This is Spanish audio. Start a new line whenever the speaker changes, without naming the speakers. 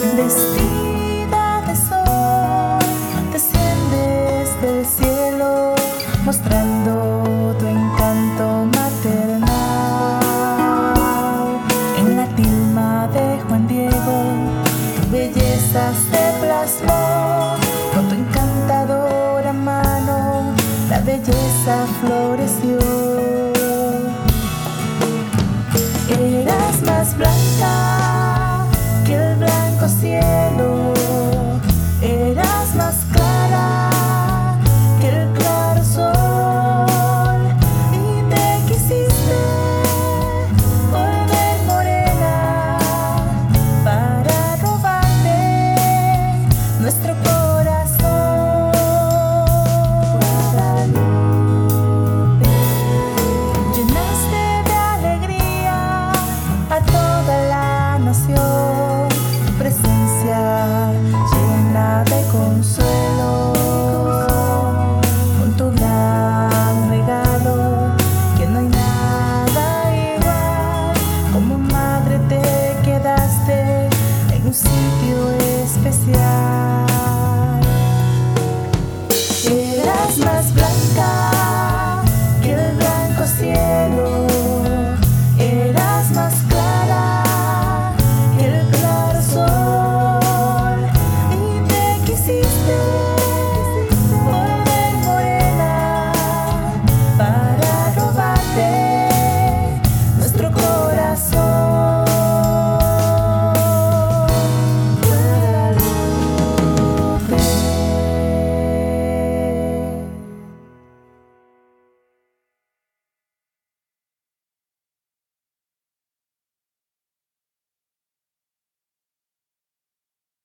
Vestida de sol, desciendes del cielo, mostrando tu encanto maternal. En la tilma de Juan Diego, tu belleza se plasmó con tu encantadora mano, la belleza floreció. Eras